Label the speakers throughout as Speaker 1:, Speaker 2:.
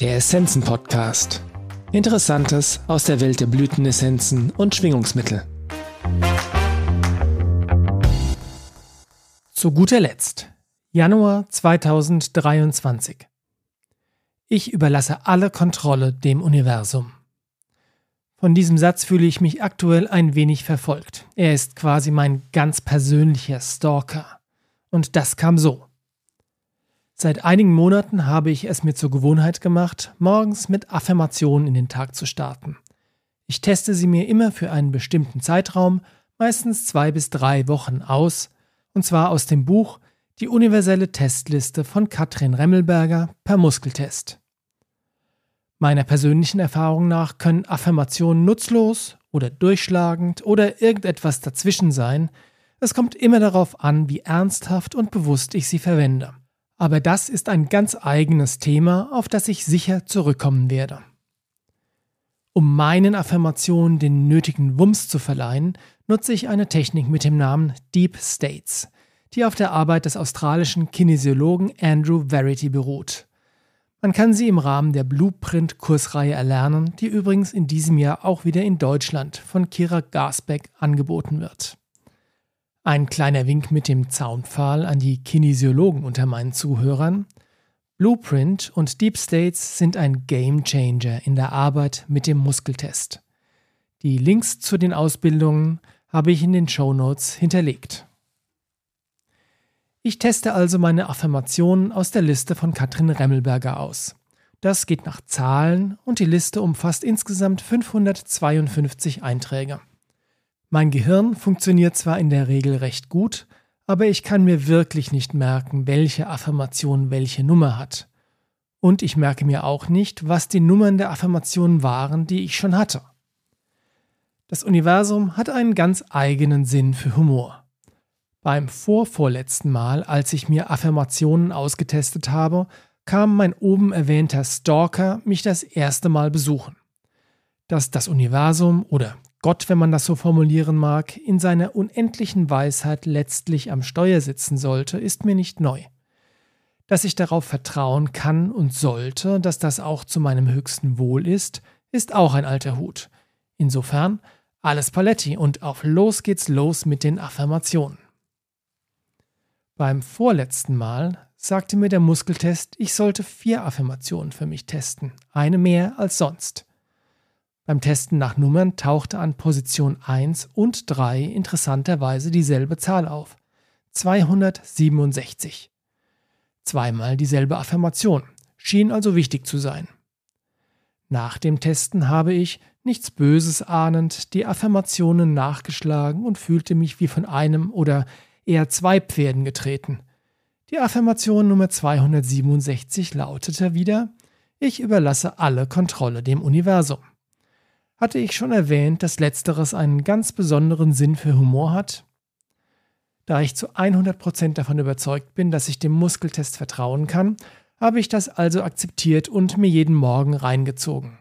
Speaker 1: Der Essenzen Podcast. Interessantes aus der Welt der Blütenessenzen und Schwingungsmittel.
Speaker 2: Zu guter Letzt. Januar 2023. Ich überlasse alle Kontrolle dem Universum. Von diesem Satz fühle ich mich aktuell ein wenig verfolgt. Er ist quasi mein ganz persönlicher Stalker. Und das kam so. Seit einigen Monaten habe ich es mir zur Gewohnheit gemacht, morgens mit Affirmationen in den Tag zu starten. Ich teste sie mir immer für einen bestimmten Zeitraum, meistens zwei bis drei Wochen aus, und zwar aus dem Buch Die universelle Testliste von Katrin Remmelberger per Muskeltest. Meiner persönlichen Erfahrung nach können Affirmationen nutzlos oder durchschlagend oder irgendetwas dazwischen sein. Es kommt immer darauf an, wie ernsthaft und bewusst ich sie verwende. Aber das ist ein ganz eigenes Thema, auf das ich sicher zurückkommen werde. Um meinen Affirmationen den nötigen Wumms zu verleihen, nutze ich eine Technik mit dem Namen Deep States, die auf der Arbeit des australischen Kinesiologen Andrew Verity beruht. Man kann sie im Rahmen der Blueprint-Kursreihe erlernen, die übrigens in diesem Jahr auch wieder in Deutschland von Kira Gasbeck angeboten wird. Ein kleiner Wink mit dem Zaunpfahl an die Kinesiologen unter meinen Zuhörern. Blueprint und Deep States sind ein Game Changer in der Arbeit mit dem Muskeltest. Die Links zu den Ausbildungen habe ich in den Show Notes hinterlegt. Ich teste also meine Affirmationen aus der Liste von Katrin Remmelberger aus. Das geht nach Zahlen und die Liste umfasst insgesamt 552 Einträge. Mein Gehirn funktioniert zwar in der Regel recht gut, aber ich kann mir wirklich nicht merken, welche Affirmation welche Nummer hat. Und ich merke mir auch nicht, was die Nummern der Affirmationen waren, die ich schon hatte. Das Universum hat einen ganz eigenen Sinn für Humor. Beim vorvorletzten Mal, als ich mir Affirmationen ausgetestet habe, kam mein oben erwähnter Stalker mich das erste Mal besuchen. Dass das Universum oder Gott, wenn man das so formulieren mag, in seiner unendlichen Weisheit letztlich am Steuer sitzen sollte, ist mir nicht neu. Dass ich darauf vertrauen kann und sollte, dass das auch zu meinem höchsten Wohl ist, ist auch ein alter Hut. Insofern alles Paletti und auf los geht's los mit den Affirmationen. Beim vorletzten Mal sagte mir der Muskeltest, ich sollte vier Affirmationen für mich testen, eine mehr als sonst. Beim Testen nach Nummern tauchte an Position 1 und 3 interessanterweise dieselbe Zahl auf. 267. Zweimal dieselbe Affirmation, schien also wichtig zu sein. Nach dem Testen habe ich, nichts Böses ahnend, die Affirmationen nachgeschlagen und fühlte mich wie von einem oder eher zwei Pferden getreten. Die Affirmation Nummer 267 lautete wieder Ich überlasse alle Kontrolle dem Universum. Hatte ich schon erwähnt, dass letzteres einen ganz besonderen Sinn für Humor hat? Da ich zu 100% davon überzeugt bin, dass ich dem Muskeltest vertrauen kann, habe ich das also akzeptiert und mir jeden Morgen reingezogen.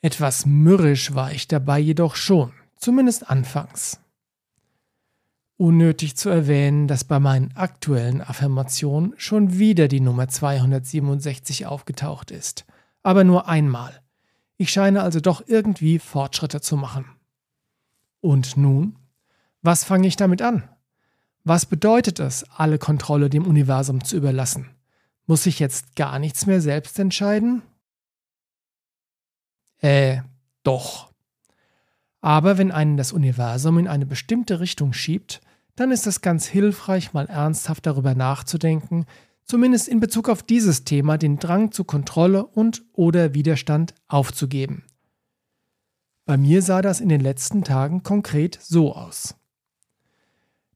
Speaker 2: Etwas mürrisch war ich dabei jedoch schon, zumindest anfangs. Unnötig zu erwähnen, dass bei meinen aktuellen Affirmationen schon wieder die Nummer 267 aufgetaucht ist, aber nur einmal. Ich scheine also doch irgendwie Fortschritte zu machen. Und nun? Was fange ich damit an? Was bedeutet es, alle Kontrolle dem Universum zu überlassen? Muss ich jetzt gar nichts mehr selbst entscheiden? Äh, doch. Aber wenn einen das Universum in eine bestimmte Richtung schiebt, dann ist es ganz hilfreich, mal ernsthaft darüber nachzudenken, zumindest in Bezug auf dieses Thema, den Drang zu Kontrolle und oder Widerstand aufzugeben. Bei mir sah das in den letzten Tagen konkret so aus.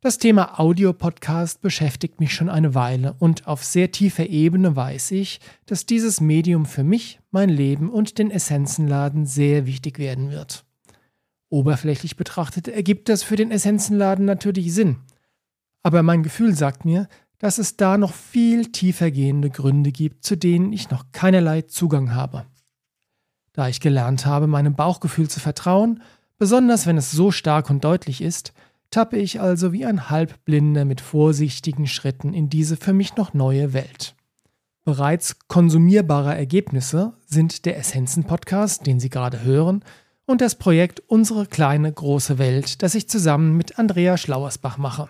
Speaker 2: Das Thema Audiopodcast beschäftigt mich schon eine Weile und auf sehr tiefer Ebene weiß ich, dass dieses Medium für mich, mein Leben und den Essenzenladen sehr wichtig werden wird. Oberflächlich betrachtet ergibt das für den Essenzenladen natürlich Sinn. Aber mein Gefühl sagt mir, dass es da noch viel tiefer gehende Gründe gibt, zu denen ich noch keinerlei Zugang habe. Da ich gelernt habe, meinem Bauchgefühl zu vertrauen, besonders wenn es so stark und deutlich ist, tappe ich also wie ein Halbblinder mit vorsichtigen Schritten in diese für mich noch neue Welt. Bereits konsumierbare Ergebnisse sind der Essenzen-Podcast, den Sie gerade hören, und das Projekt Unsere kleine große Welt, das ich zusammen mit Andrea Schlauersbach mache.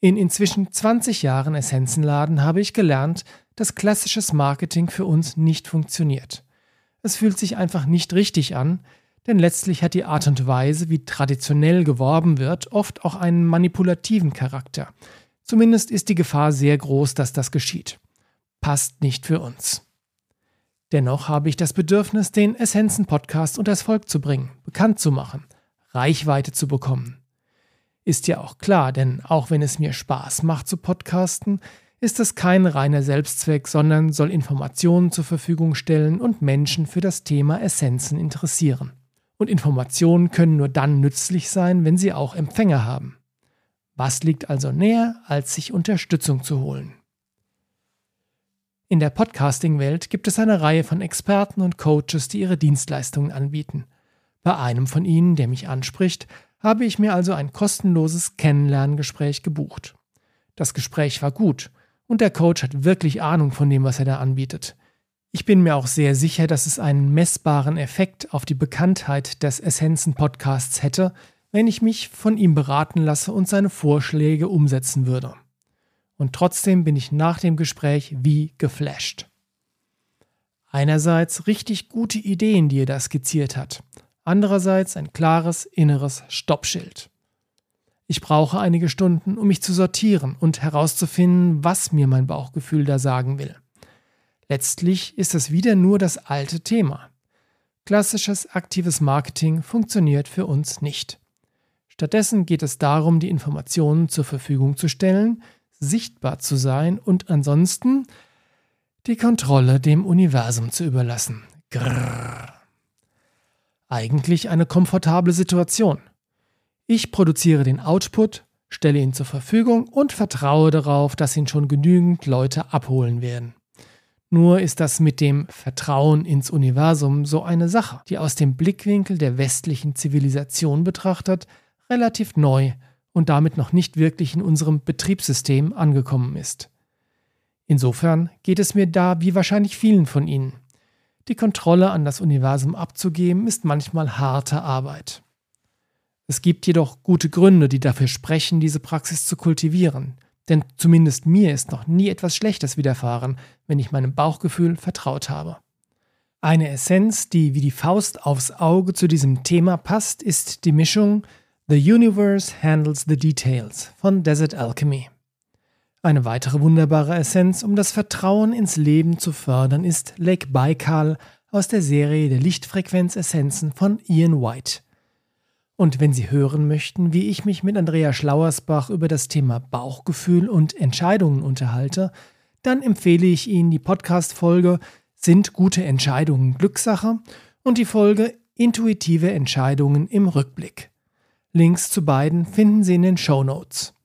Speaker 2: In inzwischen 20 Jahren Essenzenladen habe ich gelernt, dass klassisches Marketing für uns nicht funktioniert. Es fühlt sich einfach nicht richtig an, denn letztlich hat die Art und Weise, wie traditionell geworben wird, oft auch einen manipulativen Charakter. Zumindest ist die Gefahr sehr groß, dass das geschieht passt nicht für uns. Dennoch habe ich das Bedürfnis, den Essenzen-Podcast unter das Volk zu bringen, bekannt zu machen, Reichweite zu bekommen. Ist ja auch klar, denn auch wenn es mir Spaß macht zu podcasten, ist es kein reiner Selbstzweck, sondern soll Informationen zur Verfügung stellen und Menschen für das Thema Essenzen interessieren. Und Informationen können nur dann nützlich sein, wenn sie auch Empfänger haben. Was liegt also näher, als sich Unterstützung zu holen? In der Podcasting-Welt gibt es eine Reihe von Experten und Coaches, die ihre Dienstleistungen anbieten. Bei einem von ihnen, der mich anspricht, habe ich mir also ein kostenloses Kennenlerngespräch gebucht. Das Gespräch war gut und der Coach hat wirklich Ahnung von dem, was er da anbietet. Ich bin mir auch sehr sicher, dass es einen messbaren Effekt auf die Bekanntheit des Essenzen-Podcasts hätte, wenn ich mich von ihm beraten lasse und seine Vorschläge umsetzen würde und trotzdem bin ich nach dem Gespräch wie geflasht. Einerseits richtig gute Ideen, die er da skizziert hat, andererseits ein klares inneres Stoppschild. Ich brauche einige Stunden, um mich zu sortieren und herauszufinden, was mir mein Bauchgefühl da sagen will. Letztlich ist es wieder nur das alte Thema. Klassisches aktives Marketing funktioniert für uns nicht. Stattdessen geht es darum, die Informationen zur Verfügung zu stellen, sichtbar zu sein und ansonsten die Kontrolle dem Universum zu überlassen. Grrr. Eigentlich eine komfortable Situation. Ich produziere den Output, stelle ihn zur Verfügung und vertraue darauf, dass ihn schon genügend Leute abholen werden. Nur ist das mit dem Vertrauen ins Universum so eine Sache, die aus dem Blickwinkel der westlichen Zivilisation betrachtet relativ neu und damit noch nicht wirklich in unserem Betriebssystem angekommen ist. Insofern geht es mir da wie wahrscheinlich vielen von Ihnen. Die Kontrolle an das Universum abzugeben ist manchmal harte Arbeit. Es gibt jedoch gute Gründe, die dafür sprechen, diese Praxis zu kultivieren, denn zumindest mir ist noch nie etwas Schlechtes widerfahren, wenn ich meinem Bauchgefühl vertraut habe. Eine Essenz, die wie die Faust aufs Auge zu diesem Thema passt, ist die Mischung The Universe Handles the Details von Desert Alchemy. Eine weitere wunderbare Essenz, um das Vertrauen ins Leben zu fördern, ist Lake Baikal aus der Serie der Lichtfrequenzessenzen von Ian White. Und wenn Sie hören möchten, wie ich mich mit Andrea Schlauersbach über das Thema Bauchgefühl und Entscheidungen unterhalte, dann empfehle ich Ihnen die Podcast-Folge Sind gute Entscheidungen Glückssache und die Folge Intuitive Entscheidungen im Rückblick. Links zu beiden finden Sie in den Show Notes.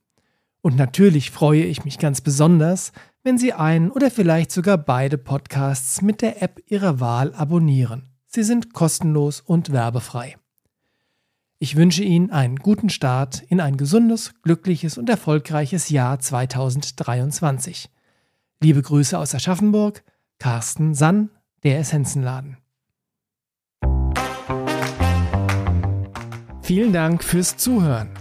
Speaker 2: Und natürlich freue ich mich ganz besonders, wenn Sie einen oder vielleicht sogar beide Podcasts mit der App Ihrer Wahl abonnieren. Sie sind kostenlos und werbefrei. Ich wünsche Ihnen einen guten Start in ein gesundes, glückliches und erfolgreiches Jahr 2023. Liebe Grüße aus Aschaffenburg, Carsten Sann, der Essenzenladen. Vielen Dank fürs Zuhören.